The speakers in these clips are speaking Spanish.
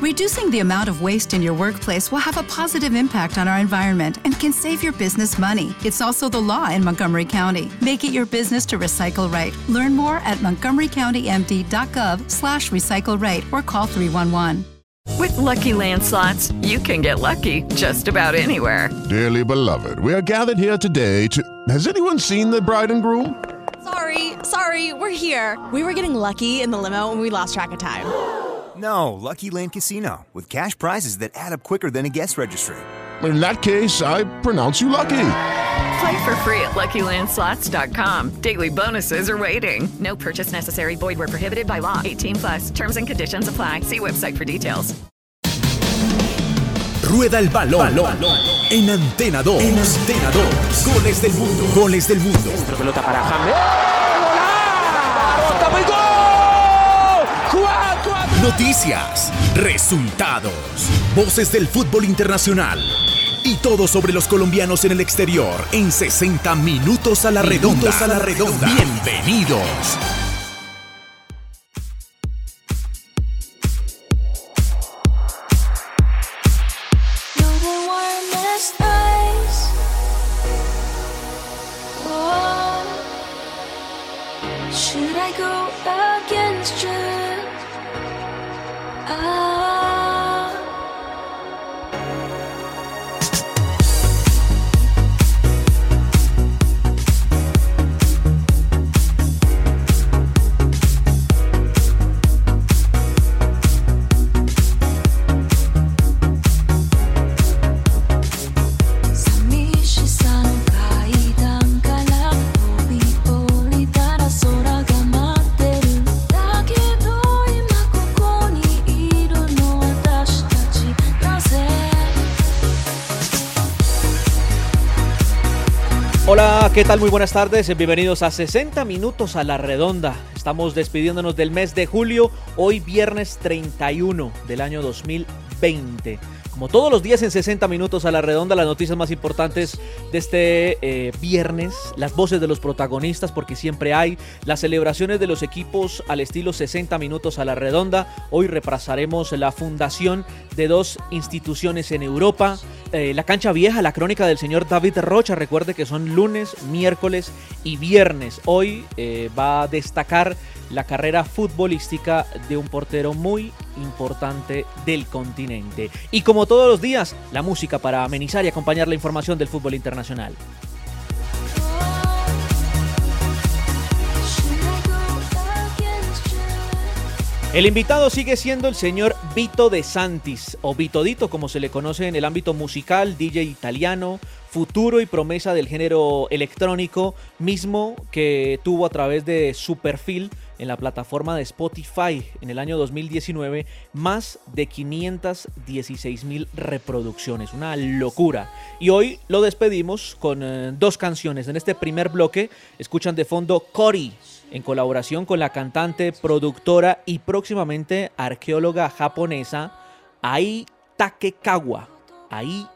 Reducing the amount of waste in your workplace will have a positive impact on our environment and can save your business money. It's also the law in Montgomery County. Make it your business to recycle right. Learn more at montgomerycountymd.gov slash recycle right or call 311. With Lucky Land slots, you can get lucky just about anywhere. Dearly beloved, we are gathered here today to... Has anyone seen the bride and groom? Sorry, sorry, we're here. We were getting lucky in the limo and we lost track of time. No, Lucky Land Casino, with cash prizes that add up quicker than a guest registry. In that case, I pronounce you lucky. Play for free at LuckyLandSlots.com. Daily bonuses are waiting. No purchase necessary. Void where prohibited by law. 18 plus. Terms and conditions apply. See website for details. Rueda el balón. balón. En Antena 2. En Antena 2. Goles del mundo. Goles del mundo. Otra pelota para James. Noticias, resultados, voces del fútbol internacional y todo sobre los colombianos en el exterior en 60 minutos a la redonda. a la redonda. Bienvenidos. ¿Qué tal? Muy buenas tardes. Bienvenidos a 60 minutos a la redonda. Estamos despidiéndonos del mes de julio, hoy viernes 31 del año 2020. Como todos los días en 60 minutos a la redonda, las noticias más importantes de este eh, viernes, las voces de los protagonistas, porque siempre hay, las celebraciones de los equipos al estilo 60 minutos a la redonda. Hoy repasaremos la fundación de dos instituciones en Europa, eh, la cancha vieja, la crónica del señor David Rocha. Recuerde que son lunes, miércoles y viernes. Hoy eh, va a destacar la carrera futbolística de un portero muy importante del continente. Y como todos los días, la música para amenizar y acompañar la información del fútbol internacional. El invitado sigue siendo el señor Vito De Santis, o Vitodito como se le conoce en el ámbito musical, DJ italiano, futuro y promesa del género electrónico, mismo que tuvo a través de su perfil en la plataforma de Spotify en el año 2019 más de 516 mil reproducciones. Una locura. Y hoy lo despedimos con eh, dos canciones. En este primer bloque escuchan de fondo Cory en colaboración con la cantante, productora y próximamente arqueóloga japonesa Ai Takekawa. Ai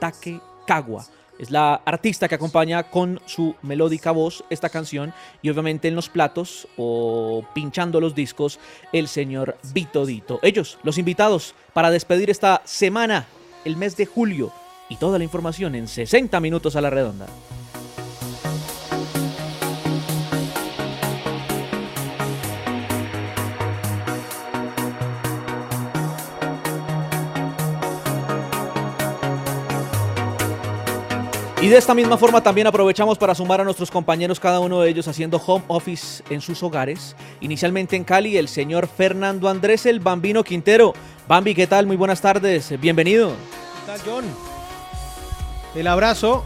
Takekawa. Es la artista que acompaña con su melódica voz esta canción y obviamente en los platos o pinchando los discos el señor Vito Dito. Ellos, los invitados para despedir esta semana, el mes de julio y toda la información en 60 minutos a la redonda. Y de esta misma forma también aprovechamos para sumar a nuestros compañeros, cada uno de ellos haciendo home office en sus hogares. Inicialmente en Cali, el señor Fernando Andrés, el Bambino Quintero. Bambi, ¿qué tal? Muy buenas tardes, bienvenido. ¿Qué tal, John? El abrazo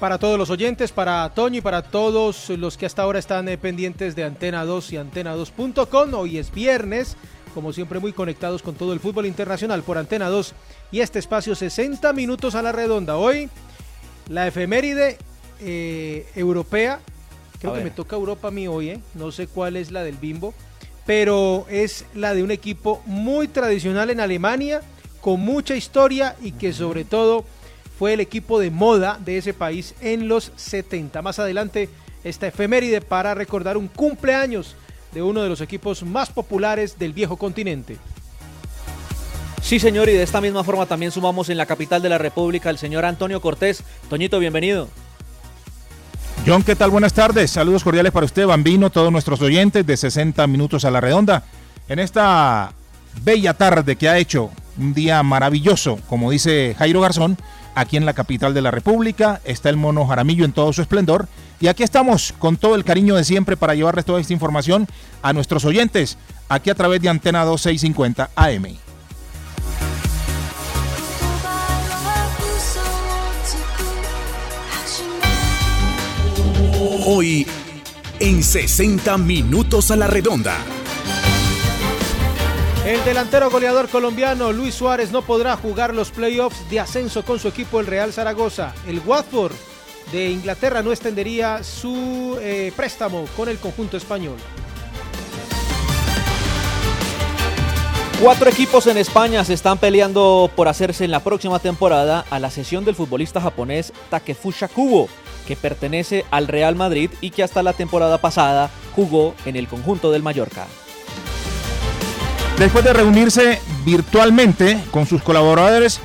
para todos los oyentes, para Toño y para todos los que hasta ahora están eh, pendientes de Antena 2 y antena2.com. Hoy es viernes, como siempre muy conectados con todo el fútbol internacional por Antena 2 y este espacio 60 minutos a la redonda. Hoy la efeméride eh, europea, creo que me toca Europa a mí hoy, ¿eh? no sé cuál es la del Bimbo, pero es la de un equipo muy tradicional en Alemania, con mucha historia y que sobre todo fue el equipo de moda de ese país en los 70. Más adelante esta efeméride para recordar un cumpleaños de uno de los equipos más populares del viejo continente. Sí, señor, y de esta misma forma también sumamos en la capital de la República el señor Antonio Cortés. Toñito, bienvenido. John, ¿qué tal? Buenas tardes. Saludos cordiales para usted, Bambino, todos nuestros oyentes de 60 minutos a la redonda. En esta bella tarde que ha hecho un día maravilloso, como dice Jairo Garzón, aquí en la capital de la República, está el mono Jaramillo en todo su esplendor. Y aquí estamos con todo el cariño de siempre para llevarles toda esta información a nuestros oyentes, aquí a través de Antena 2650 AM. Hoy, en 60 minutos a la redonda. El delantero goleador colombiano Luis Suárez no podrá jugar los playoffs de ascenso con su equipo el Real Zaragoza. El Watford de Inglaterra no extendería su eh, préstamo con el conjunto español. Cuatro equipos en España se están peleando por hacerse en la próxima temporada a la sesión del futbolista japonés Takefusha Kubo, que pertenece al Real Madrid y que hasta la temporada pasada jugó en el conjunto del Mallorca. Después de reunirse virtualmente con sus colaboradores,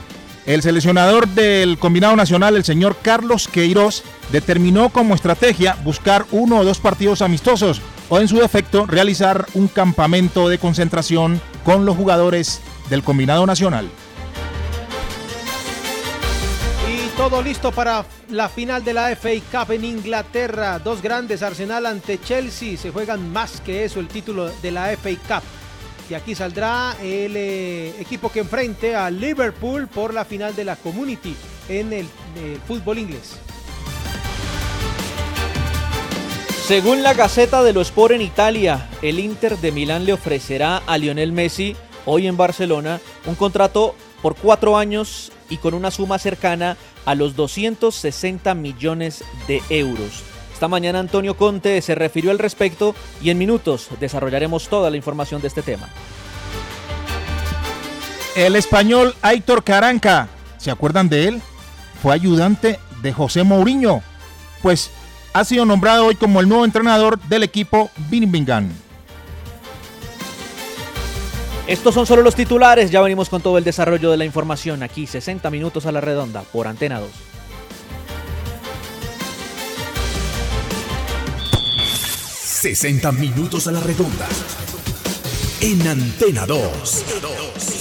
el seleccionador del combinado nacional, el señor Carlos Queiroz, determinó como estrategia buscar uno o dos partidos amistosos o en su defecto realizar un campamento de concentración con los jugadores del combinado nacional. Todo listo para la final de la FA Cup en Inglaterra. Dos grandes, Arsenal ante Chelsea. Se juegan más que eso el título de la FA Cup. Y aquí saldrá el eh, equipo que enfrente a Liverpool por la final de la Community en el, fútbol inglés. Según la Gaceta de lo Sport en Italia, el Inter de Milán le ofrecerá a Lionel Messi, hoy en Barcelona, un contrato por cuatro años y con una suma cercana a los 260 millones de euros. Esta mañana Antonio Conte se refirió al respecto y en minutos desarrollaremos toda la información de este tema. El español Aitor Caranca, ¿se acuerdan de él? Fue ayudante de José Mourinho. Pues ha sido nombrado hoy como el nuevo entrenador del equipo Birmingham. Estos son solo los titulares, ya venimos con todo el desarrollo de la información aquí, 60 minutos a la redonda por Antena 2. ¡60 minutos a la redonda! En Antena 2.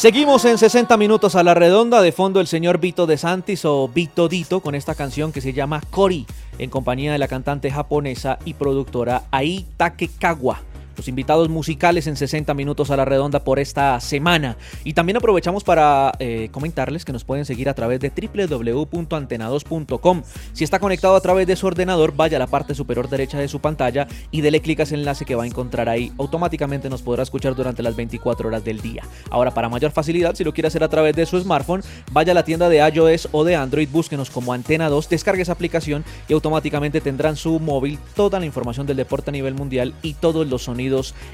Seguimos en 60 minutos a la redonda, de fondo el señor Vito de Santis o Vito Dito con esta canción que se llama Kori en compañía de la cantante japonesa y productora Ai Takekawa los invitados musicales en 60 minutos a la redonda por esta semana. Y también aprovechamos para eh, comentarles que nos pueden seguir a través de www.antena2.com. Si está conectado a través de su ordenador, vaya a la parte superior derecha de su pantalla y dele clic a ese enlace que va a encontrar ahí. Automáticamente nos podrá escuchar durante las 24 horas del día. Ahora, para mayor facilidad, si lo quiere hacer a través de su smartphone, vaya a la tienda de iOS o de Android, búsquenos como Antena 2, descargue esa aplicación y automáticamente tendrán su móvil toda la información del deporte a nivel mundial y todos los sonidos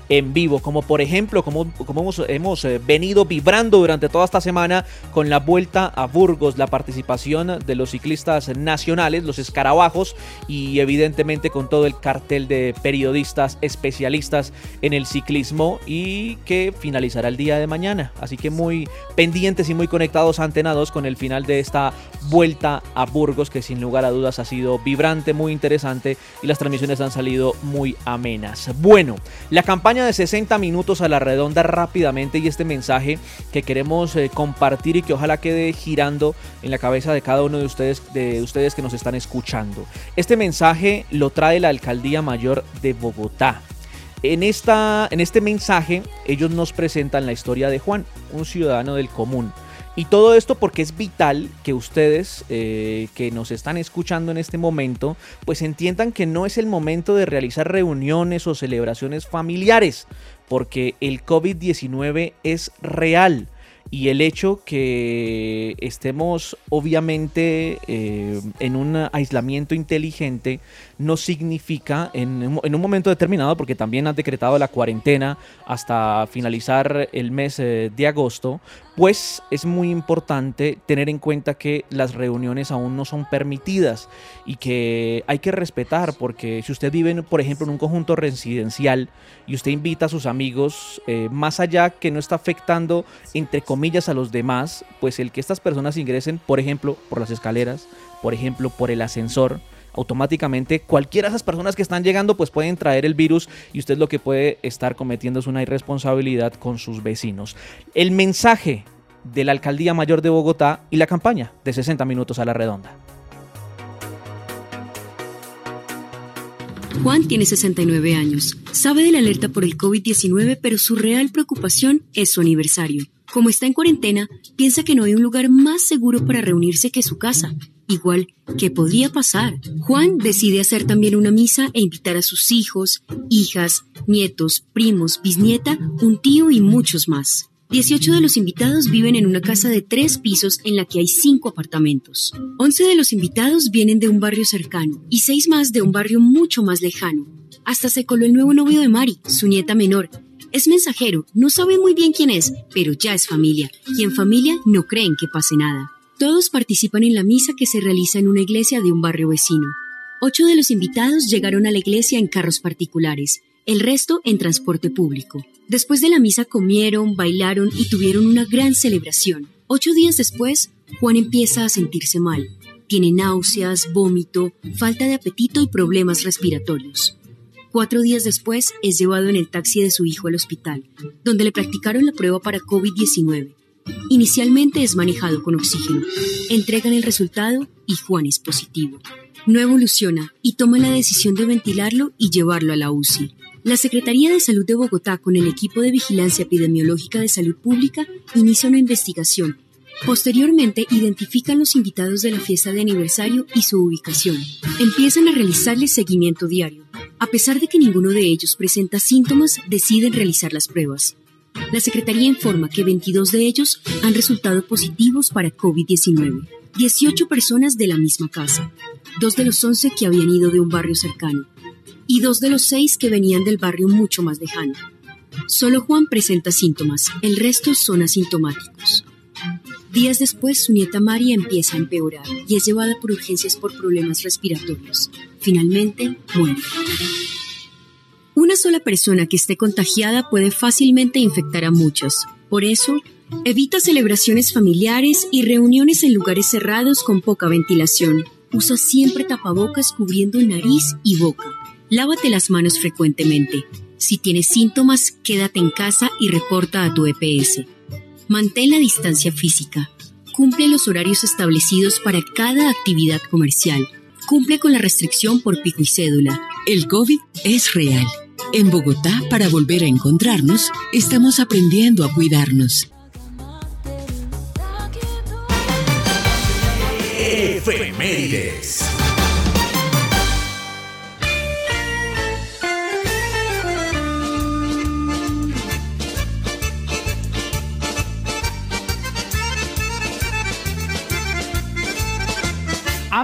en vivo, como por ejemplo, como, como hemos, hemos eh, venido vibrando durante toda esta semana con la vuelta a Burgos, la participación de los ciclistas nacionales, los escarabajos y evidentemente con todo el cartel de periodistas especialistas en el ciclismo y que finalizará el día de mañana. Así que muy pendientes y muy conectados antenados con el final de esta vuelta a Burgos que sin lugar a dudas ha sido vibrante, muy interesante y las transmisiones han salido muy amenas. Bueno, la campaña de 60 minutos a la redonda rápidamente y este mensaje que queremos eh, compartir y que ojalá quede girando en la cabeza de cada uno de ustedes, de ustedes que nos están escuchando. Este mensaje lo trae la Alcaldía Mayor de Bogotá. En, esta, en este mensaje ellos nos presentan la historia de Juan, un ciudadano del común y todo esto porque es vital que ustedes eh, que nos están escuchando en este momento, pues entiendan que no es el momento de realizar reuniones o celebraciones familiares, porque el COVID-19 es real. Y el hecho que estemos obviamente eh, en un aislamiento inteligente no significa en, un- en un momento determinado, porque también han decretado la cuarentena hasta finalizar el mes eh, de agosto, pues es muy importante tener en cuenta que las reuniones aún no son permitidas y que hay que respetar, porque si usted vive, por ejemplo, en un conjunto residencial y usted invita a sus amigos, eh, más allá que no está afectando, entre comillas, a los demás, pues el que estas personas ingresen, por ejemplo, por las escaleras, por ejemplo, por el ascensor, automáticamente cualquiera de esas personas que están llegando pues pueden traer el virus y usted lo que puede estar cometiendo es una irresponsabilidad con sus vecinos. El mensaje de la Alcaldía Mayor de Bogotá y la campaña de 60 minutos a la redonda. Juan tiene 69 años. Sabe de la alerta por el COVID-19, pero su real preocupación es su aniversario. Como está en cuarentena, piensa que no hay un lugar más seguro para reunirse que su casa. Igual, ¿qué podría pasar? Juan decide hacer también una misa e invitar a sus hijos, hijas, nietos, primos, bisnieta, un tío y muchos más. 18 de los invitados viven en una casa de tres pisos en la que hay cinco apartamentos. 11 de los invitados vienen de un barrio cercano y seis más de un barrio mucho más lejano. Hasta se coló el nuevo novio de Mari, su nieta menor. Es mensajero, no sabe muy bien quién es, pero ya es familia, y en familia no creen que pase nada. Todos participan en la misa que se realiza en una iglesia de un barrio vecino. Ocho de los invitados llegaron a la iglesia en carros particulares, el resto en transporte público. Después de la misa comieron, bailaron y tuvieron una gran celebración. Ocho días después, Juan empieza a sentirse mal. Tiene náuseas, vómito, falta de apetito y problemas respiratorios. Cuatro días después es llevado en el taxi de su hijo al hospital, donde le practicaron la prueba para COVID-19. Inicialmente es manejado con oxígeno. Entregan el resultado y Juan es positivo. No evoluciona y toma la decisión de ventilarlo y llevarlo a la UCI. La Secretaría de Salud de Bogotá, con el equipo de Vigilancia Epidemiológica de Salud Pública, inicia una investigación. Posteriormente, identifican los invitados de la fiesta de aniversario y su ubicación. Empiezan a realizarles seguimiento diario. A pesar de que ninguno de ellos presenta síntomas, deciden realizar las pruebas. La Secretaría informa que 22 de ellos han resultado positivos para COVID-19. 18 personas de la misma casa, dos de los 11 que habían ido de un barrio cercano y dos de los seis que venían del barrio mucho más lejano. Solo Juan presenta síntomas, el resto son asintomáticos. Días después, su nieta María empieza a empeorar y es llevada por urgencias por problemas respiratorios. Finalmente, muere. Una sola persona que esté contagiada puede fácilmente infectar a muchos. Por eso, evita celebraciones familiares y reuniones en lugares cerrados con poca ventilación. Usa siempre tapabocas cubriendo nariz y boca. Lávate las manos frecuentemente. Si tienes síntomas, quédate en casa y reporta a tu EPS. Mantén la distancia física. Cumple los horarios establecidos para cada actividad comercial. Cumple con la restricción por pico y cédula. El COVID es real. En Bogotá, para volver a encontrarnos, estamos aprendiendo a cuidarnos. Efemérides.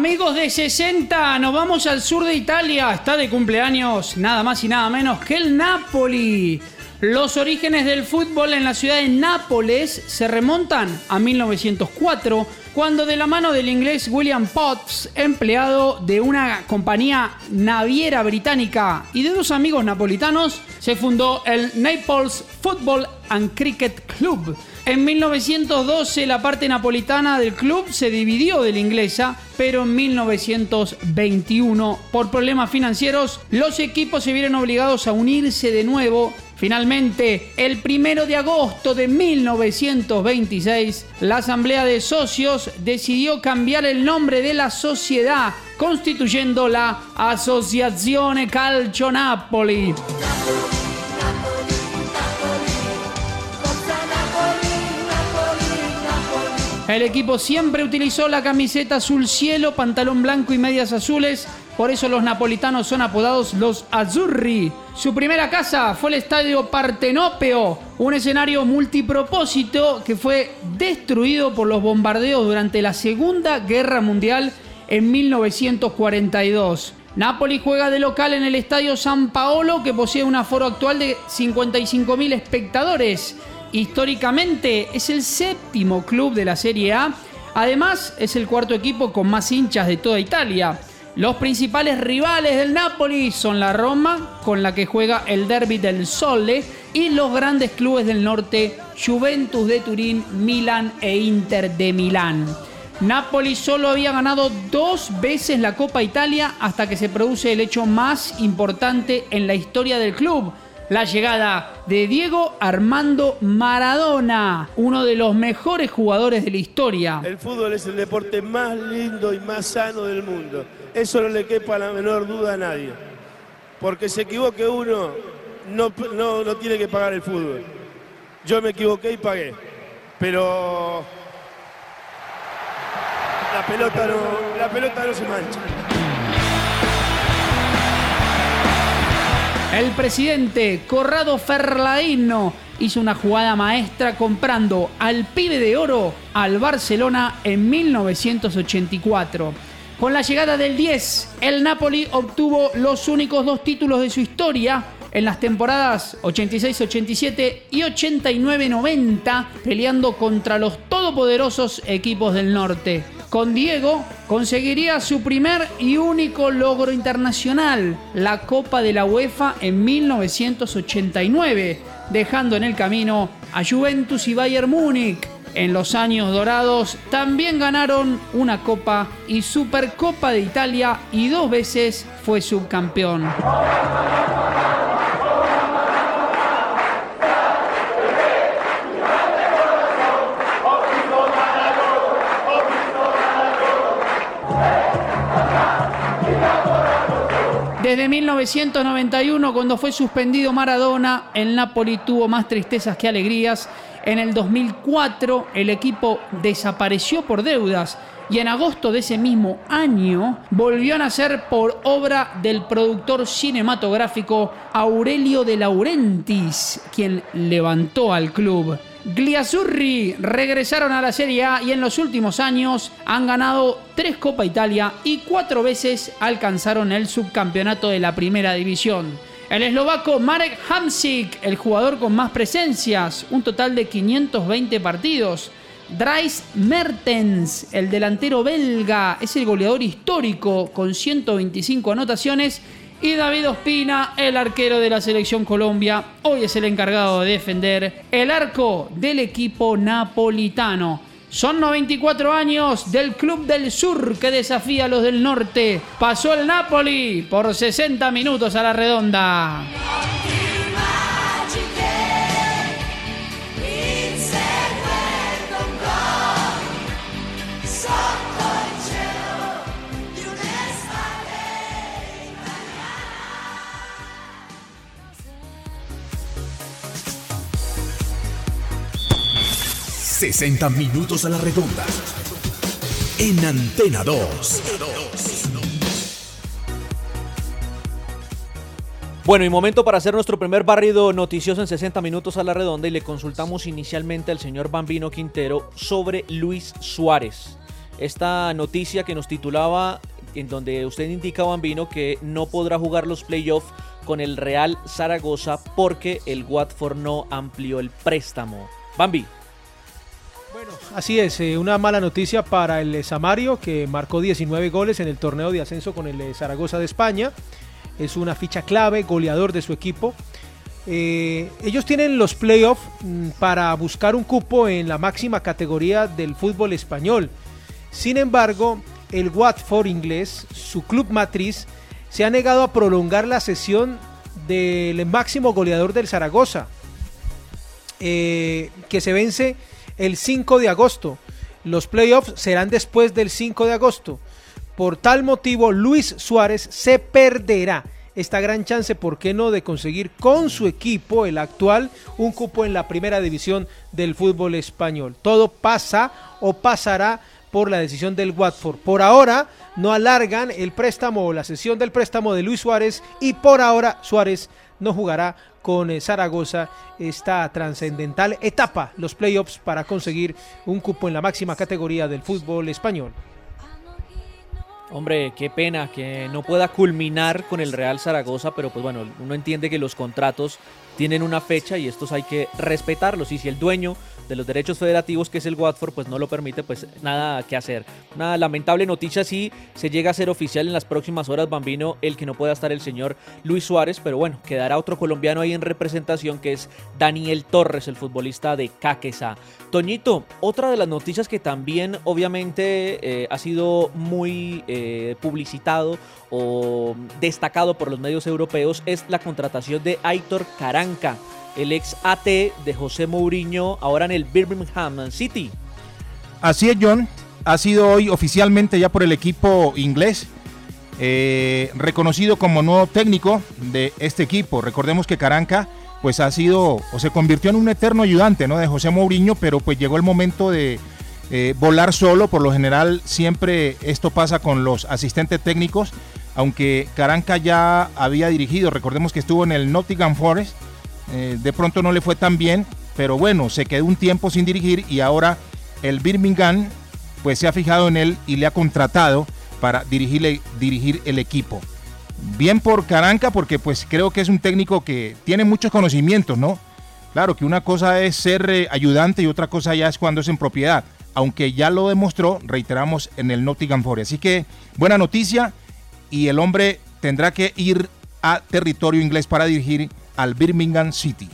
Amigos de 60, nos vamos al sur de Italia. Está de cumpleaños nada más y nada menos que el Napoli. Los orígenes del fútbol en la ciudad de Nápoles se remontan a 1904, cuando de la mano del inglés William Potts, empleado de una compañía naviera británica y de dos amigos napolitanos, se fundó el Naples Football and Cricket Club. En 1912 la parte napolitana del club se dividió de la inglesa, pero en 1921 por problemas financieros los equipos se vieron obligados a unirse de nuevo. Finalmente, el primero de agosto de 1926, la Asamblea de Socios decidió cambiar el nombre de la sociedad, constituyendo la Associazione Calcio Napoli. El equipo siempre utilizó la camiseta azul cielo, pantalón blanco y medias azules, por eso los napolitanos son apodados los Azzurri. Su primera casa fue el estadio Partenopeo, un escenario multipropósito que fue destruido por los bombardeos durante la Segunda Guerra Mundial en 1942. Napoli juega de local en el estadio San Paolo, que posee un aforo actual de 55.000 espectadores. Históricamente es el séptimo club de la Serie A. Además, es el cuarto equipo con más hinchas de toda Italia. Los principales rivales del Napoli son la Roma, con la que juega el Derby del Sole, y los grandes clubes del norte, Juventus de Turín, Milan e Inter de Milán. Napoli solo había ganado dos veces la Copa Italia hasta que se produce el hecho más importante en la historia del club, la llegada de Diego Armando Maradona, uno de los mejores jugadores de la historia. El fútbol es el deporte más lindo y más sano del mundo. Eso no le quepa la menor duda a nadie. Porque se equivoque uno, no, no, no tiene que pagar el fútbol. Yo me equivoqué y pagué. Pero la pelota no, la pelota no se mancha. El presidente Corrado Ferlaino hizo una jugada maestra comprando al pibe de oro al Barcelona en 1984. Con la llegada del 10, el Napoli obtuvo los únicos dos títulos de su historia en las temporadas 86-87 y 89-90, peleando contra los todopoderosos equipos del norte. Con Diego conseguiría su primer y único logro internacional, la Copa de la UEFA en 1989, dejando en el camino a Juventus y Bayern Múnich. En los años dorados también ganaron una Copa y Supercopa de Italia y dos veces fue subcampeón. Desde 1991, cuando fue suspendido Maradona, el Napoli tuvo más tristezas que alegrías. En el 2004, el equipo desapareció por deudas y en agosto de ese mismo año volvió a nacer por obra del productor cinematográfico Aurelio de Laurentis, quien levantó al club. Gliazzurri regresaron a la Serie A y en los últimos años han ganado tres Copa Italia y cuatro veces alcanzaron el subcampeonato de la Primera División. El eslovaco Marek Hamsik, el jugador con más presencias, un total de 520 partidos. Dries Mertens, el delantero belga, es el goleador histórico con 125 anotaciones y David Ospina, el arquero de la selección Colombia, hoy es el encargado de defender el arco del equipo napolitano. Son 94 años del Club del Sur que desafía a los del Norte. Pasó el Napoli por 60 minutos a la redonda. ...60 minutos a la redonda. En Antena 2. Bueno, y momento para hacer nuestro primer barrido noticioso en 60 minutos a la redonda y le consultamos inicialmente al señor Bambino Quintero sobre Luis Suárez. Esta noticia que nos titulaba en donde usted indica, Bambino, que no podrá jugar los playoffs con el Real Zaragoza porque el Watford no amplió el préstamo. Bambi. Así es, eh, una mala noticia para el eh, Samario que marcó 19 goles en el torneo de ascenso con el eh, Zaragoza de España. Es una ficha clave, goleador de su equipo. ellos tienen los playoffs mm, para buscar un cupo en la máxima categoría del fútbol español. Sin embargo, el Watford inglés, su club matriz, se ha negado a prolongar la sesión del máximo goleador del Zaragoza, que se vence el 5 de agosto. Los playoffs serán después del 5 de agosto. Por tal motivo, Luis Suárez se perderá esta gran chance, ¿por qué no?, de conseguir con su equipo, el actual, un cupo en la primera división del fútbol español. Todo pasa o pasará por la decisión del Watford. Por ahora no alargan el préstamo o la sesión del préstamo de Luis Suárez y por ahora Suárez no jugará con eh, Zaragoza esta trascendental etapa, los playoffs para conseguir un cupo en la máxima categoría del fútbol español. Hombre, qué pena que no pueda culminar con el Real Zaragoza, pero pues bueno, uno entiende que los contratos tienen una fecha y estos hay que respetarlos. Y si el dueño de los derechos federativos, que es el Watford, pues no lo permite, pues nada que hacer. Una lamentable noticia si se llega a ser oficial en las próximas horas, Bambino, el que no pueda estar el señor Luis Suárez, pero bueno, quedará otro colombiano ahí en representación que es Daniel Torres, el futbolista de Caquesa. Toñito, otra de las noticias que también obviamente eh, ha sido muy eh, publicitado o destacado por los medios europeos es la contratación de Aitor Caranca el ex AT de José Mourinho, ahora en el Birmingham City. Así es, John. Ha sido hoy oficialmente ya por el equipo inglés, eh, reconocido como nuevo técnico de este equipo. Recordemos que Caranca pues ha sido o se convirtió en un eterno ayudante ¿no? de José Mourinho, pero pues llegó el momento de eh, volar solo. Por lo general siempre esto pasa con los asistentes técnicos, aunque Caranca ya había dirigido, recordemos que estuvo en el Nottingham Forest, eh, de pronto no le fue tan bien, pero bueno, se quedó un tiempo sin dirigir y ahora el Birmingham pues se ha fijado en él y le ha contratado para dirigirle, dirigir el equipo. Bien por Caranca porque pues creo que es un técnico que tiene muchos conocimientos, ¿no? Claro que una cosa es ser eh, ayudante y otra cosa ya es cuando es en propiedad, aunque ya lo demostró, reiteramos, en el Nottingham Forest. Así que buena noticia y el hombre tendrá que ir a territorio inglés para dirigir al Birmingham City.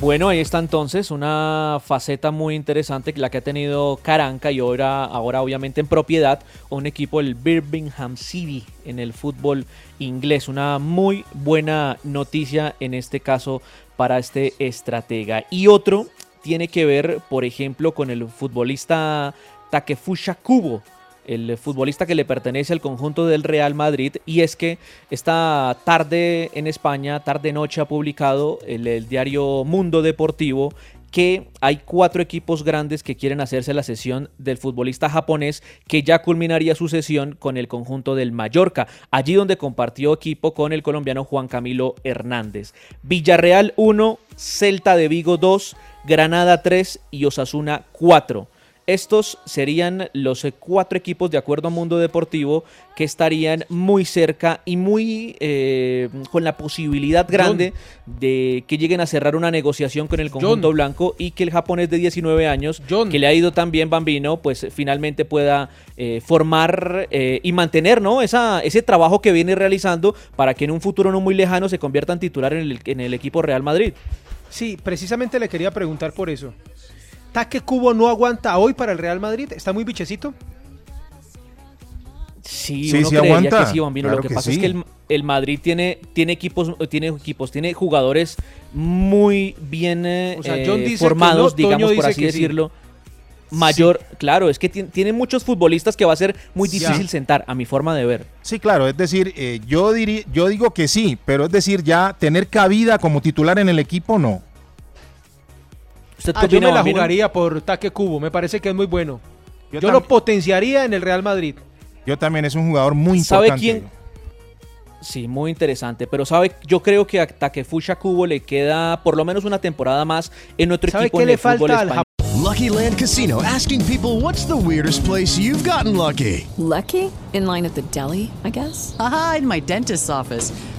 Bueno, ahí está entonces una faceta muy interesante la que ha tenido Caranca y ahora, ahora obviamente en propiedad un equipo del Birmingham City en el fútbol inglés. Una muy buena noticia en este caso para este estratega. Y otro tiene que ver, por ejemplo, con el futbolista Takefusha Kubo el futbolista que le pertenece al conjunto del Real Madrid. Y es que esta tarde en España, tarde-noche, ha publicado el, diario Mundo Deportivo que hay cuatro equipos grandes que quieren hacerse la sesión del futbolista japonés que ya culminaría su sesión con el conjunto del Mallorca, allí donde compartió equipo con el colombiano Juan Camilo Hernández. Villarreal 1, Celta de Vigo 2, Granada 3 y Osasuna 4. Estos serían los eh, cuatro equipos, de acuerdo a Mundo Deportivo, que estarían muy cerca y muy eh, con la posibilidad grande de que lleguen a cerrar una negociación con el conjunto blanco y que el japonés de 19 años, que le ha ido tan bien Bambino, pues finalmente pueda eh, formar y mantener ¿no? Esa, ese trabajo que viene realizando para que en un futuro no muy lejano se convierta en titular en el, en el equipo Real Madrid. Sí, precisamente le quería preguntar por eso. ¿Taque Cubo no aguanta hoy para el Real Madrid? ¿Está muy bichecito? Sí, uno creería que sí, Bambino. Lo que, pasa es que el, Madrid tiene, tiene, equipos, tiene equipos, tiene jugadores muy bien eh, formados, digamos, por así decirlo. Mayor, claro, es que tiene, muchos futbolistas que va a ser muy difícil sentar, a mi forma de ver. Sí, claro, es decir, eh, yo, diría, yo digo que sí, pero es decir, ya tener cabida como titular en el equipo, no. Ah, yo me la jugaría por Taque Cubo, me parece que es muy bueno. Yo, lo potenciaría en el Real Madrid. Yo también es un jugador muy importante. ¿Sabe quién? Sí, muy interesante. Pero sabe, yo creo que a Takefusha Kubo le queda por lo menos una temporada más en otro equipo en el fútbol español. Lucky Land Casino asking people what's the weirdest place you've gotten lucky. Lucky? In line at the deli, I guess. Aha, in my dentist's office.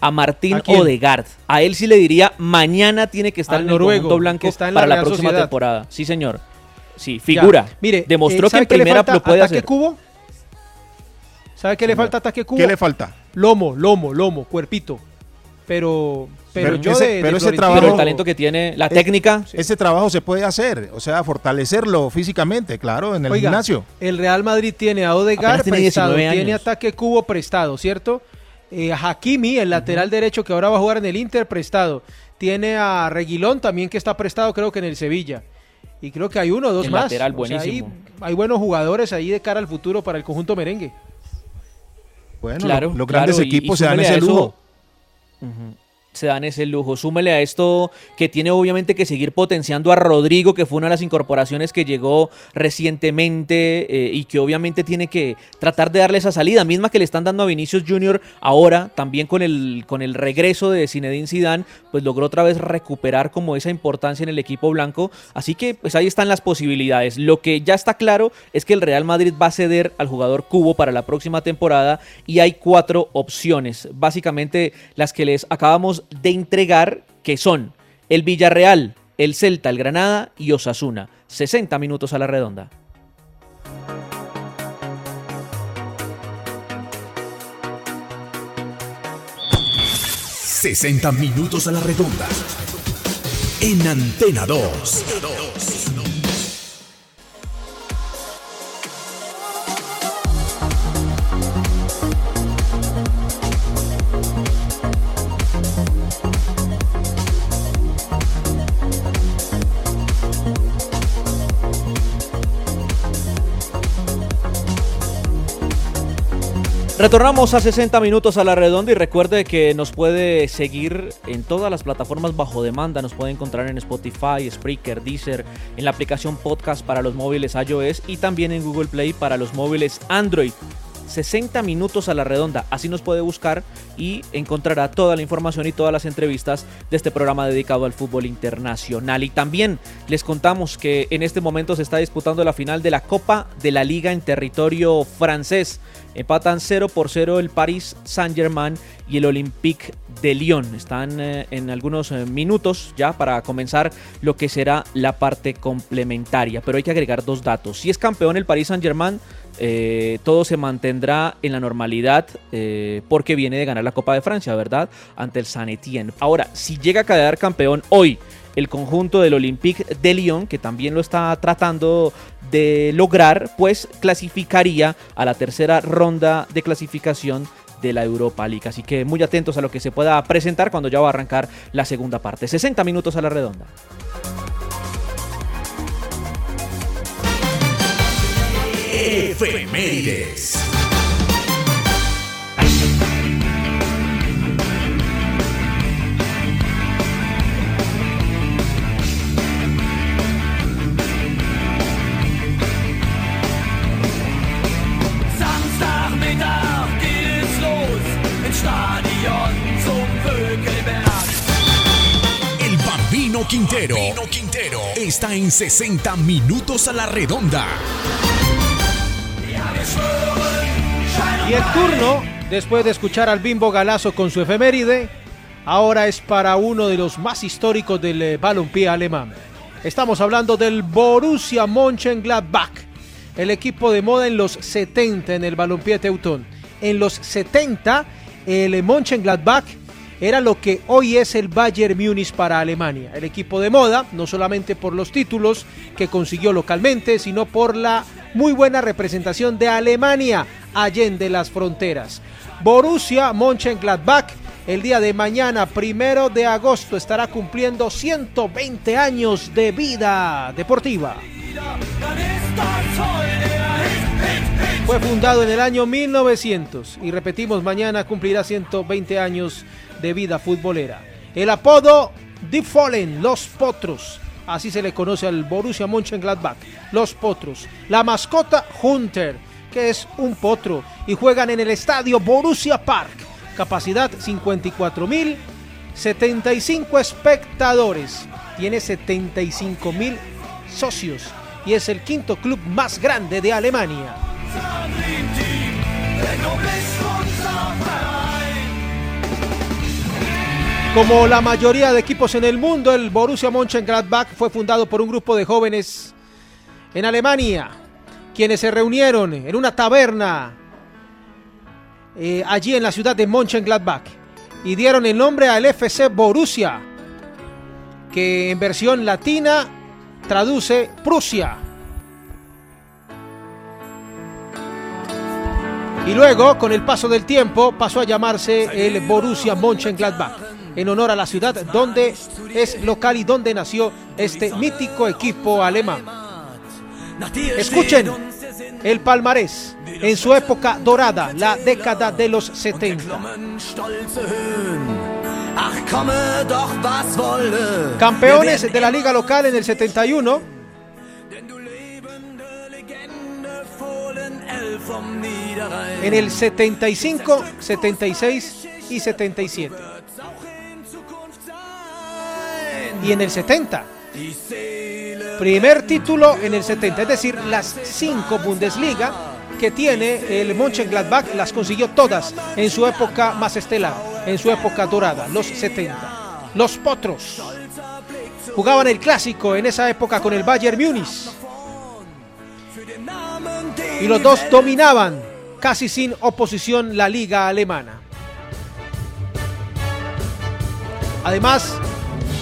A Martín Odegaard. A él sí le diría, mañana tiene que estar en el conjunto blanco para la, próxima temporada. Sí, señor. Sí, figura. Mire, demostró eh, que en primera lo puede hacer. Cubo? ¿Sabe qué le falta a Ataque Cubo? ¿Qué le falta? Lomo, lomo, lomo, cuerpito. pero pero, Pero yo ese- de, de pero ese trabajo- Pero el talento que tiene, la Es- técnica, Ese trabajo se puede hacer, o sea, fortalecerlo físicamente, claro, en el Oiga, gimnasio. El Real Madrid tiene a Odegaard tiene prestado, 19 tiene a. Ataque Cubo prestado, ¿cierto? Eh, Hakimi, el lateral derecho que ahora va a jugar en el Inter, prestado. Tiene a Reguilón también que está prestado, creo que en el Sevilla. Y creo que hay uno o dos El más. lateral, O sea, hay- buenísimo. hay, buenos jugadores ahí de cara al futuro para el conjunto merengue. Bueno, claro, lo- los grandes y- equipos y se dan ese eso- lujo. Ujú. Se dan ese lujo. Súmele a esto que tiene obviamente que seguir potenciando a Rodrigo, que fue una de las incorporaciones que llegó recientemente eh, y que obviamente tiene que tratar de darle esa salida, misma que le están dando a Vinicius Junior ahora, también con el, con el regreso de Zinedine Zidane, pues logró otra vez recuperar como esa importancia en el equipo blanco. Así que pues ahí están las posibilidades. Lo que ya está claro es que el Real Madrid va a ceder al jugador Cubo para la próxima temporada y hay cuatro opciones, básicamente las que les acabamos de entregar, que son el Villarreal, el Celta, el Granada y Osasuna. 60 minutos a la redonda. Sesenta 60 minutos a la redonda. En Antena 2. Retornamos a 60 minutos a la redonda y recuerde que nos puede seguir en todas las plataformas bajo demanda. Nos puede encontrar en Spotify, Spreaker, Deezer, en la aplicación podcast para los móviles iOS y también en Google Play para los móviles Android. 60 minutos a la redonda. Así nos puede buscar y encontrará toda la información y todas las entrevistas de este programa dedicado al fútbol internacional. Y también les contamos que en este momento se está disputando la final de la Copa de la Liga en territorio francés. Empatan 0 por 0 el Paris Saint-Germain y el Olympique de Lyon. Están eh, en algunos eh, minutos ya para comenzar lo que será la parte complementaria. Pero hay que agregar dos datos. Si es campeón el Paris Saint-Germain, eh, todo se mantendrá en la normalidad porque viene de ganar la Copa de Francia, ¿verdad? Ante el Saint Etienne. Ahora, si llega a quedar campeón hoy el conjunto del Olympique de Lyon, que también lo está tratando de lograr, pues clasificaría a la tercera ronda de clasificación de la Europa League. Así que muy atentos a lo que se pueda presentar cuando ya va a arrancar la segunda parte. 60 minutos a la redonda. Bambino Quintero, está en 60 minutos a la redonda. Y el turno, después de escuchar al Bimbo Galazo con su efeméride, ahora es para uno de los más históricos del eh, balompié alemán. Estamos hablando del Borussia Mönchengladbach, el equipo de moda en los 70 en el balompié teutón. En los 70, el Mönchengladbach era lo que hoy es el Bayern Múnich para Alemania. El equipo de moda, no solamente por los títulos que consiguió localmente, sino por la muy buena representación de Alemania allende las fronteras. Borussia Mönchengladbach el día de mañana, primero de agosto, estará cumpliendo 120 años de vida deportiva. Fue fundado en el año 1900 y repetimos, mañana cumplirá 120 años de vida futbolera. El apodo Die Fallen, los Potros. Así se le conoce al Borussia Mönchengladbach, los Potros. La mascota Hunter, que es un potro, y juegan en el estadio Borussia Park. Capacidad 54 mil, 75 espectadores. Tiene 75 mil socios y es el quinto club más grande de Alemania. Como la mayoría de equipos en el mundo, el Borussia Mönchengladbach fue fundado por un grupo de jóvenes en Alemania, quienes se reunieron en una taberna eh, allí en la ciudad de Mönchengladbach. y dieron el nombre al FC Borussia, que en versión latina traduce Prusia. Y luego, con el paso del tiempo, pasó a llamarse el Borussia Mönchengladbach, en honor a la ciudad donde es local y donde nació este mítico equipo alemán. Escuchen el palmarés en su época dorada, la década de los 70. Campeones de la liga local en el 71. En el 75, 76 y 77. Y en el 70. Primer título en el 70, es decir, las cinco Bundesliga que tiene el Mönchengladbach las consiguió todas en su época más estelar, en su época dorada, los 70. Los Potros jugaban el clásico en esa época con el Bayern Múnich. Y los dos dominaban casi sin oposición la liga alemana. Además,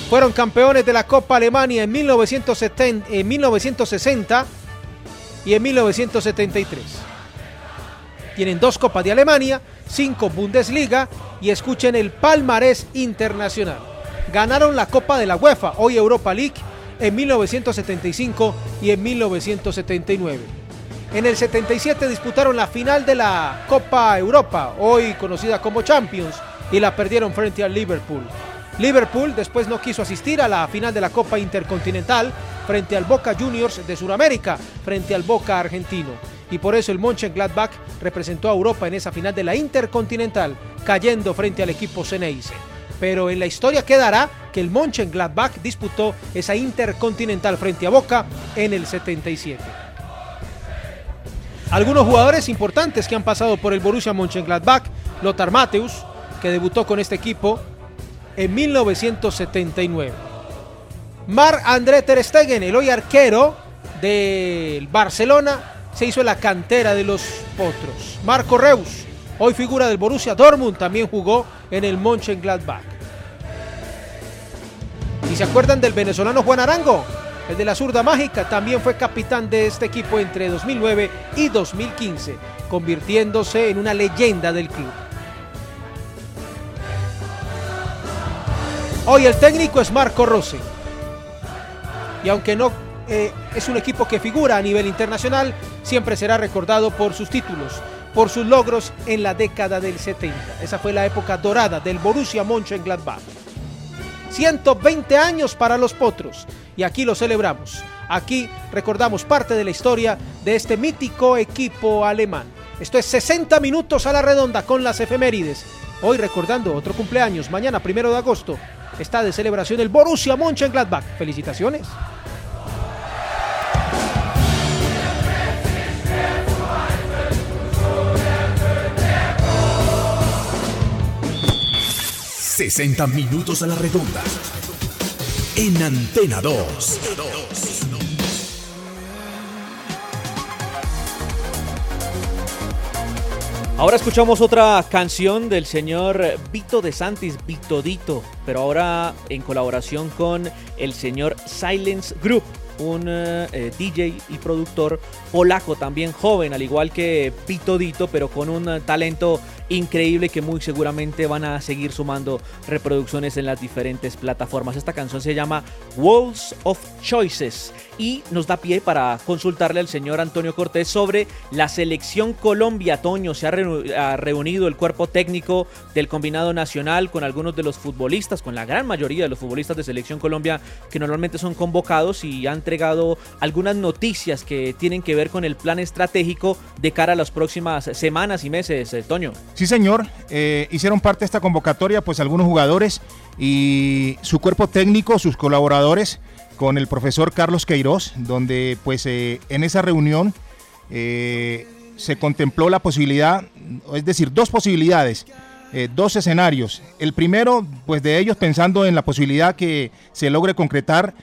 fueron campeones de la Copa Alemania en, 1970, en 1960 y en 1973. Tienen dos Copas de Alemania, cinco Bundesliga y escuchen el palmarés internacional. Ganaron la Copa de la UEFA, hoy Europa League, en 1975 y en 1979. En el 77 disputaron la final de la Copa Europa, hoy conocida como Champions, y la perdieron frente al Liverpool. Liverpool después no quiso asistir a la final de la Copa Intercontinental frente al Boca Juniors de Sudamérica, frente al Boca argentino. Y por eso el Mönchengladbach representó a Europa en esa final de la Intercontinental, cayendo frente al equipo Ceneice. Pero en la historia quedará que el Mönchengladbach disputó esa Intercontinental frente a Boca en el 77. Algunos jugadores importantes que han pasado por el Borussia Mönchengladbach, Lothar Matthäus, que debutó con este equipo en 1979. Mar André Ter Stegen, el hoy arquero del Barcelona, se hizo en la cantera de los Potros. Marco Reus, hoy figura del Borussia Dortmund, también jugó en el Mönchengladbach. ¿Y se acuerdan del venezolano Juan Arango? El de la zurda mágica también fue capitán de este equipo entre 2009 y 2015, convirtiéndose en una leyenda del club. Hoy el técnico es Marco Rossi. Y aunque no eh, es un equipo que figura a nivel internacional, siempre será recordado por sus títulos, por sus logros en la década del 70. Esa fue la época dorada del Borussia Mönchengladbach. 120 años para los potros y aquí lo celebramos. Aquí recordamos parte de la historia de este mítico equipo alemán. Esto es 60 minutos a la redonda con las efemérides. Hoy recordando otro cumpleaños, mañana primero de agosto, está de celebración el Borussia Mönchengladbach. Felicitaciones. ...60 minutos a la redonda... ...en Antena 2... Ahora escuchamos otra canción del señor Vito de Santis, Vitodito, pero ahora en colaboración con el señor Silence Group, un eh, DJ y productor polaco también joven, al igual que Vitodito, pero con un eh, talento increíble que muy seguramente van a seguir sumando reproducciones en las diferentes plataformas. Esta canción se llama Walls of Choices y nos da pie para consultarle al señor Antonio Cortés sobre la selección Colombia. Toño se ha, reunido el cuerpo técnico del combinado nacional con algunos de los futbolistas, con la gran mayoría de los futbolistas de selección Colombia que normalmente son convocados y ha entregado algunas noticias que tienen que ver con el plan estratégico de cara a las próximas semanas y meses, eh, Toño. Sí, señor. Eh, hicieron parte de esta convocatoria, pues algunos jugadores y su cuerpo técnico, sus colaboradores, con el profesor Carlos Queiroz, donde pues eh, en esa reunión eh, se contempló la posibilidad, es decir, dos posibilidades, dos escenarios. El primero, pues de ellos pensando en la posibilidad que se logre concretar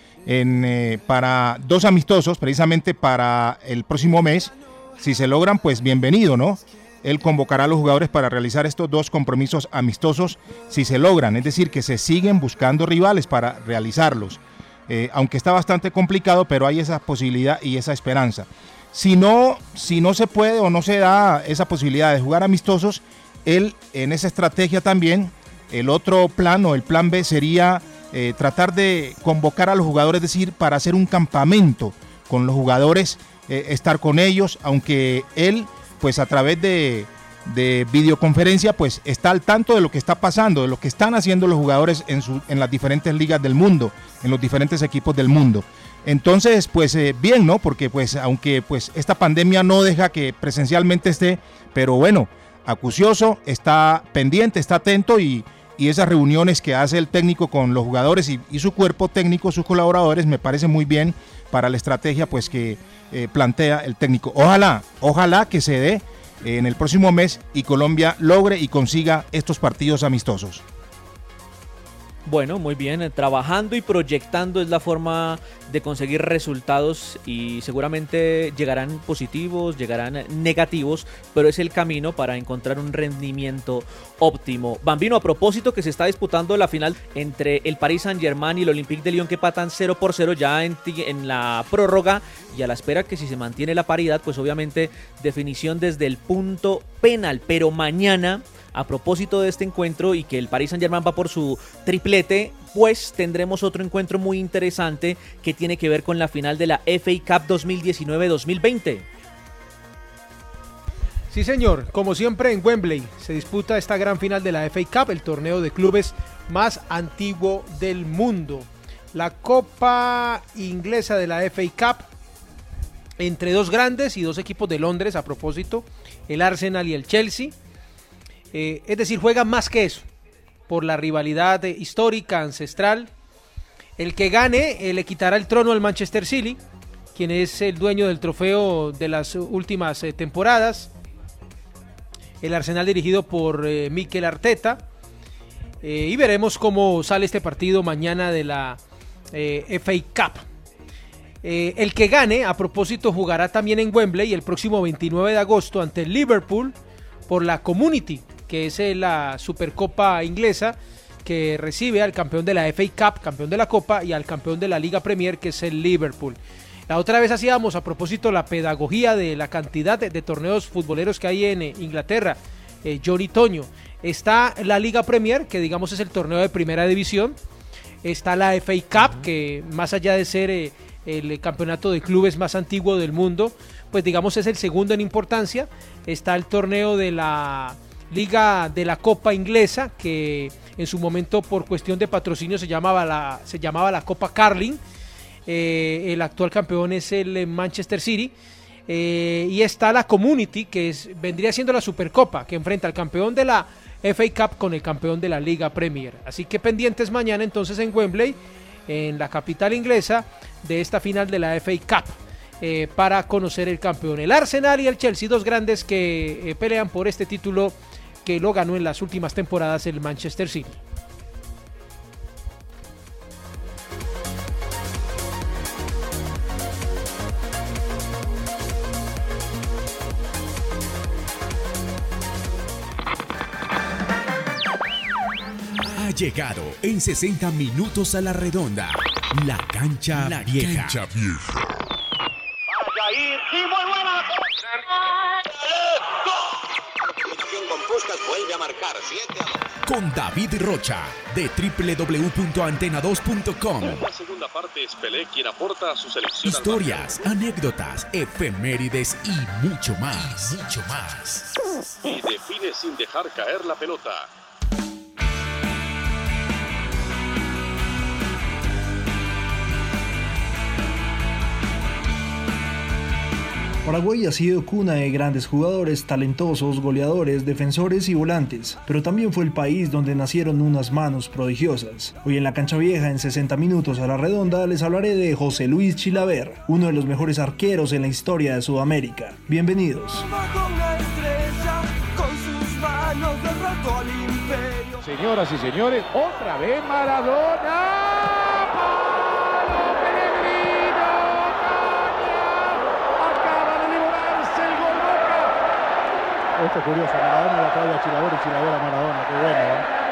para dos amistosos, precisamente para el próximo mes. Si se logran, pues bienvenido, ¿no? Él convocará a los jugadores para realizar estos dos compromisos amistosos si se logran, es decir, que se siguen buscando rivales para realizarlos. Eh, aunque está bastante complicado, pero hay esa posibilidad y esa esperanza. Si no, si no se puede o no se da esa posibilidad de jugar amistosos, él en esa estrategia también, el otro plan o el plan B sería eh, tratar de convocar a los jugadores, es decir, para hacer un campamento con los jugadores, eh, estar con ellos, aunque él pues a través de, videoconferencia, pues está al tanto de lo que está pasando, de lo que están haciendo los jugadores en, su, en las diferentes ligas del mundo, en los diferentes equipos del mundo. Entonces, pues eh, bien, ¿no? Porque pues aunque pues esta pandemia no deja que presencialmente esté, pero bueno, acucioso, está pendiente, está atento y, esas reuniones que hace el técnico con los jugadores y, y, su cuerpo técnico, sus colaboradores, me parece muy bien para la estrategia pues que eh, plantea el técnico. Ojalá, ojalá que se dé eh, en el próximo mes y Colombia logre y consiga estos partidos amistosos. Bueno, muy bien, eh, trabajando y proyectando es la forma de conseguir resultados y seguramente llegarán positivos, llegarán negativos, pero es el camino para encontrar un rendimiento óptimo. Bambino, a propósito que se está disputando la final entre el Paris Saint-Germain y el Olympique de Lyon que patan 0 por 0 ya en, en la prórroga y a la espera que si se mantiene la paridad, pues obviamente definición desde el punto penal, pero mañana a propósito de este encuentro y que el Paris Saint-Germain va por su triplete, pues tendremos otro encuentro muy interesante que tiene que ver con la final de la FA Cup 2019-2020. Sí, señor. Como siempre en Wembley se disputa esta gran final de la FA Cup, el torneo de clubes más antiguo del mundo. La Copa Inglesa de la FA Cup entre dos grandes y dos equipos de Londres, a propósito, el Arsenal y el Chelsea. Eh, es decir, juega más que eso, por la rivalidad histórica, ancestral. El que gane eh, le quitará el trono al Manchester City, quien es el dueño del trofeo de las últimas eh, temporadas. El Arsenal dirigido por Mikel Arteta. y veremos cómo sale este partido mañana de la FA Cup. el que gane, a propósito, jugará también en Wembley el próximo 29 de agosto ante Liverpool por la Community, que es eh, la Supercopa inglesa que recibe al campeón de la FA Cup, campeón de la Copa, y al campeón de la Liga Premier, que es el Liverpool. La otra vez hacíamos a propósito la pedagogía de la cantidad de, torneos futboleros que hay en eh, Inglaterra. Eh, Johnny Toño. Está la Liga Premier, que digamos es el torneo de primera división. Está la FA Cup, que más allá de ser el campeonato de clubes más antiguo del mundo, pues digamos es el segundo en importancia. Está el torneo de la Liga de la Copa Inglesa, que en su momento por cuestión de patrocinio se llamaba la, se llamaba la Copa Carling. Eh, el actual campeón es el eh, Manchester City. Eh, y está la Community, que vendría siendo la Supercopa, que enfrenta al campeón de la FA Cup con el campeón de la Liga Premier. Así que pendientes mañana entonces en Wembley, en la capital inglesa, de esta final de la FA Cup. para conocer el campeón. El Arsenal y el Chelsea, dos grandes que pelean por este título que lo ganó en las últimas temporadas el Manchester City. Ha llegado en 60 minutos a la redonda. La cancha la vieja. Cancha vieja. Vuelve a marcar 7 Con David Rocha de www.antena2.com. la segunda parte es Pelé quien aporta a su selección. Historias, anécdotas, efemérides y mucho más. Mucho más. Y define sin dejar caer la pelota. Paraguay ha sido cuna de grandes jugadores, talentosos, goleadores, defensores y volantes, pero también fue el país donde nacieron unas manos prodigiosas. Hoy en la cancha vieja, en 60 minutos a la redonda, les hablaré de José Luis Chilaver, uno de los mejores arqueros en la historia de Sudamérica. Bienvenidos. Señoras y señores, otra vez Maradona. Esto es curioso. Maradona le aplaude a Chilaver y Chilaver a Maradona. Qué bueno, ¿eh?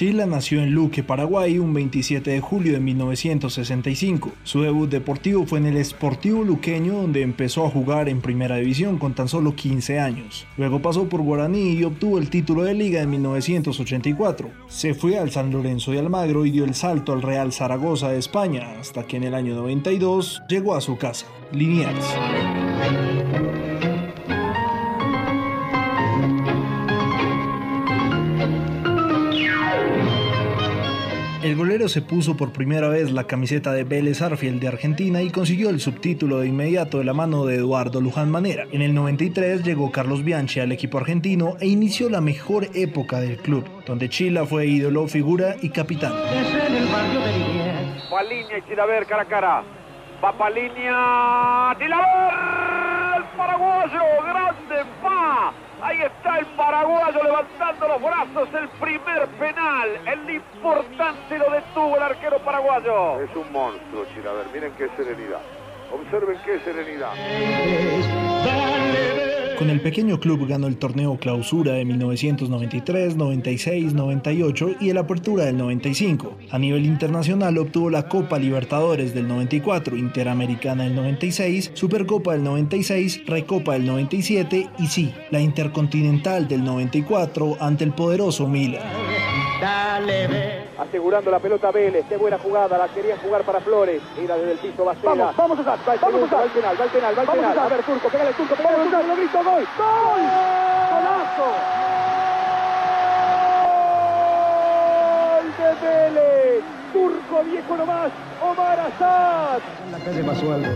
Chila nació en Luque, Paraguay, un 27 de julio de 1965. Su debut deportivo fue en el Sportivo Luqueño, donde empezó a jugar en Primera División con tan solo 15 años. Luego pasó por Guaraní y obtuvo el título de liga en 1984. Se fue al San Lorenzo de Almagro y dio el salto al Real Zaragoza de España, hasta que en el año 92 llegó a su casa, Liniers. El golero se puso por primera vez la camiseta de Vélez Arfield de Argentina y consiguió el subtítulo de inmediato de la mano de Eduardo Luján Manera. En el 93 llegó Carlos Bianchi al equipo argentino e inició la mejor época del club, donde Chila fue ídolo, figura y capitán. Va línea y Chilaver cara a cara. Va pa' línea. Chilaver. El paraguayo. Grande va. Ahí está el paraguayo levantando los brazos. El primer penal. El importante lo detuvo el arquero paraguayo. Es un monstruo, Chilaver. Miren qué serenidad. Observen qué serenidad. Con el pequeño club ganó el torneo Clausura de 1993, 96, 98 y el Apertura del 95. A nivel internacional obtuvo la Copa Libertadores del 94, Interamericana del 96, Supercopa del 96, Recopa del 97 y sí, la Intercontinental del 94 ante el poderoso Milan. Asegurando la pelota Vélez. Qué buena jugada. La querían jugar para Flores. Mira desde el piso Bastera. Vamos, vamos a usar. Va el segundo, va el penal, va el penal, va el penal. A ver, Turco, pégale Turco, pégale Turco. Lo grito, gol. ¡Gol! ¡Golazo! ¡Gol de! Turco viejo nomás. Omar Azad. En la calle pasó algo.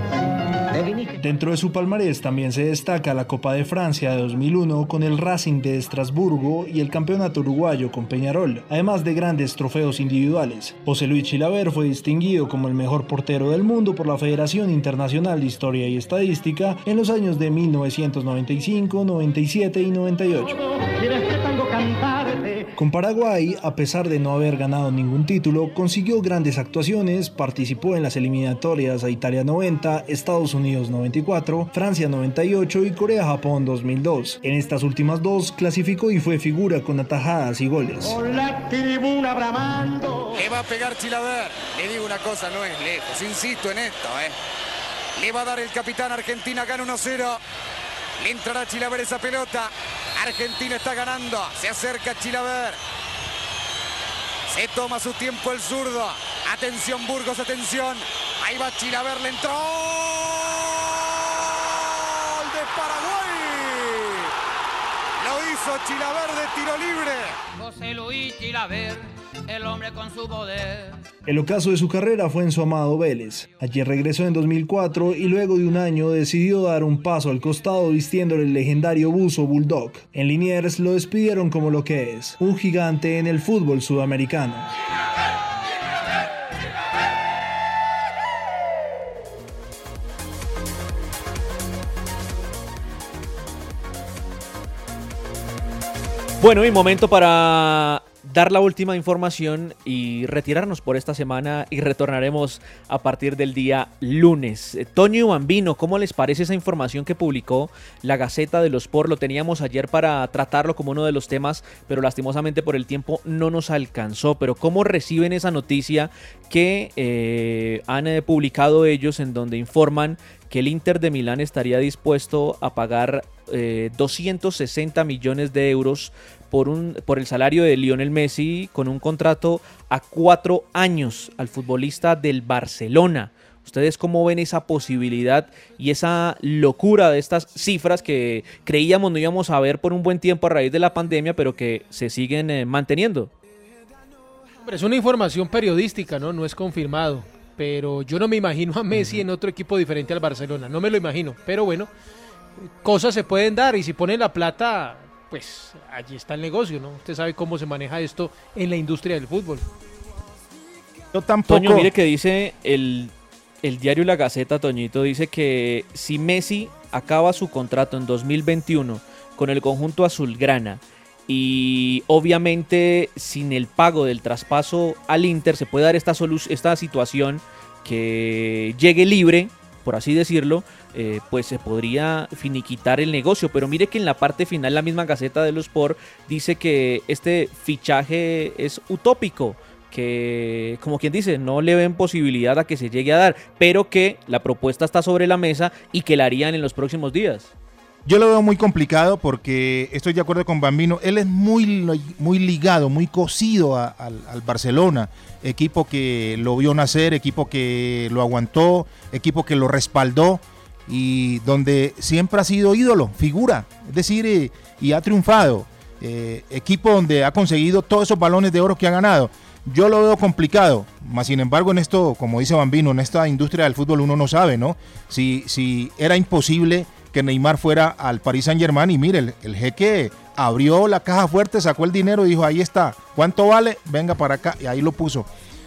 Dentro de su palmarés también se destaca la Copa de Francia de 2001 con el Racing de Estrasburgo y el Campeonato Uruguayo con Peñarol, además de grandes trofeos individuales. José Luis Chilaver fue distinguido como el mejor portero del mundo por la Federación Internacional de Historia y Estadística en los años de 1995, 97 y 98. Con Paraguay, a pesar de no haber ganado ningún título, consiguió grandes actuaciones, participó en las eliminatorias a Italia 90, Estados Unidos 94, Francia 98 y Corea-Japón 2002. En estas últimas dos clasificó y fue figura con atajadas y goles. la tribuna bramando. Le va a pegar Chilaver. Le digo una cosa, no es lejos. Insisto en esto, ¿eh? Le va a dar el capitán Argentina, gana 1-0. Le entrará Chilaver esa pelota. Argentina está ganando. Se acerca Chilaver. Se toma su tiempo el zurdo. Atención, Burgos, atención. Ahí va Chilaver, le entró. ¡Gol de Paraguay! Lo hizo Chilaver de tiro libre. José Luis Chilaver, el hombre con su poder. El ocaso de su carrera fue en su amado Vélez. Allí regresó en 2004 y luego de un año decidió dar un paso al costado vistiéndole el legendario buzo Bulldog. En Liniers lo despidieron como lo que es, un gigante en el fútbol sudamericano. Bueno, y momento para dar la última información y retirarnos por esta semana y retornaremos a partir del día lunes. Eh, Toño Bambino, ¿cómo les parece esa información que publicó la Gaceta de los Por? Lo teníamos ayer para tratarlo como uno de los temas, pero lastimosamente por el tiempo no nos alcanzó. Pero ¿cómo reciben esa noticia que eh, han eh, publicado ellos en donde informan que el Inter de Milán estaría dispuesto a pagar eh, 260 millones de euros por, un, por el salario de Lionel Messi con un contrato a cuatro años al futbolista del Barcelona. ¿Ustedes cómo ven esa posibilidad y esa locura de estas cifras que creíamos no íbamos a ver por un buen tiempo a raíz de la pandemia, pero que se siguen eh, manteniendo? Es una información periodística, ¿no? No es confirmado. Pero yo no me imagino a Messi en otro equipo diferente al Barcelona. No me lo imagino. Pero bueno, cosas se pueden dar y si ponen la plata, pues allí está el negocio, ¿no? Usted sabe cómo se maneja esto en la industria del fútbol. Yo tampoco. Toño, mire que dice el, el diario La Gaceta, Toñito, dice que si Messi acaba su contrato en 2021 con el conjunto azulgrana y obviamente sin el pago del traspaso al Inter se puede dar esta, esta situación que llegue libre, por así decirlo, eh, pues se podría finiquitar el negocio. Pero mire que en la parte final la misma Gaceta de los Sport dice que este fichaje es utópico que, como quien dice, no le ven posibilidad a que se llegue a dar, pero que la propuesta está sobre la mesa y que la harían en los próximos días. Yo lo veo muy complicado porque estoy de acuerdo con Bambino. Él es muy, muy ligado, muy cosido al Barcelona. Equipo que lo vio nacer, equipo que lo aguantó, equipo que lo respaldó y donde siempre ha sido ídolo, figura. Es decir, eh, y ha triunfado. Eh, equipo donde ha conseguido todos esos balones de oro que ha ganado. Yo lo veo complicado, más sin embargo en esto, como dice Bambino, en esta industria del fútbol uno no sabe, ¿no? Si, si era imposible que Neymar fuera al Paris Saint Germain y mire, el, el jeque abrió la caja fuerte, sacó el dinero y dijo, ahí está, ¿cuánto vale? Venga para acá y ahí lo puso.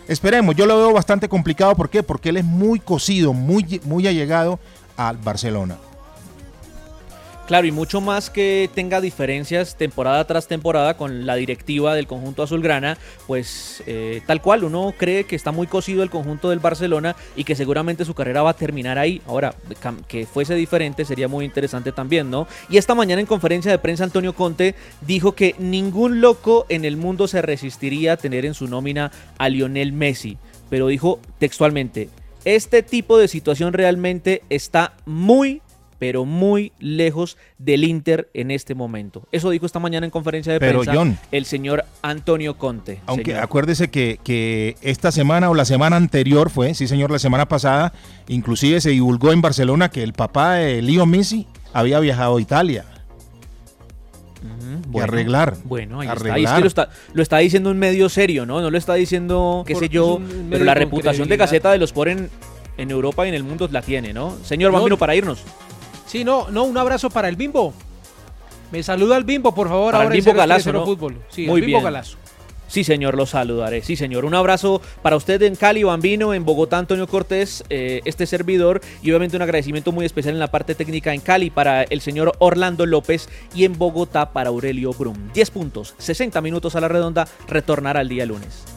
Esperemos, yo lo veo bastante complicado, ¿por qué? Porque él es muy cosido, muy, muy allegado al Barcelona. Claro, y mucho más que tenga diferencias temporada tras temporada con la directiva del conjunto azulgrana, pues eh, tal cual uno cree que está muy cosido el conjunto del Barcelona y que seguramente su carrera va a terminar ahí. Ahora, que fuese diferente sería muy interesante también, ¿no? Y esta mañana en conferencia de prensa Antonio Conte dijo que ningún loco en el mundo se resistiría a tener en su nómina a Lionel Messi, pero dijo textualmente, este tipo de situación realmente está muy pero muy lejos del Inter en este momento. Eso dijo esta mañana en conferencia de Pero, prensa John. el señor Antonio Conte. Aunque señor. acuérdese que, que esta semana o la semana anterior fue, sí señor, la semana pasada, inclusive se divulgó en Barcelona que el papá de Leo Messi había viajado a Italia. y Bueno, arreglar. Bueno, ahí está. arreglar. Ahí es que lo está, lo está diciendo un medio serio, ¿no? No lo está diciendo, qué sé yo, pero la reputación de. Gaceta de los Sport en, en Europa y en el mundo la tiene, ¿no? Señor No. Bambino, para irnos. Sí, no, no, un abrazo para el Bimbo. Me saluda el Bimbo, por favor, Para el ahora en Bimbo 030 Galazo, ¿no? Fútbol. Sí, Muy el Bimbo bien. Galazo. Sí, señor, lo saludaré. Sí, señor. Un abrazo para usted en Cali, Bambino, en Bogotá, Antonio Cortés, eh, este servidor, y obviamente un agradecimiento muy especial en la parte técnica en Cali para el señor Orlando López y en Bogotá para Aurelio Brum. 10 puntos, 60 minutos a la redonda, retornará el día lunes.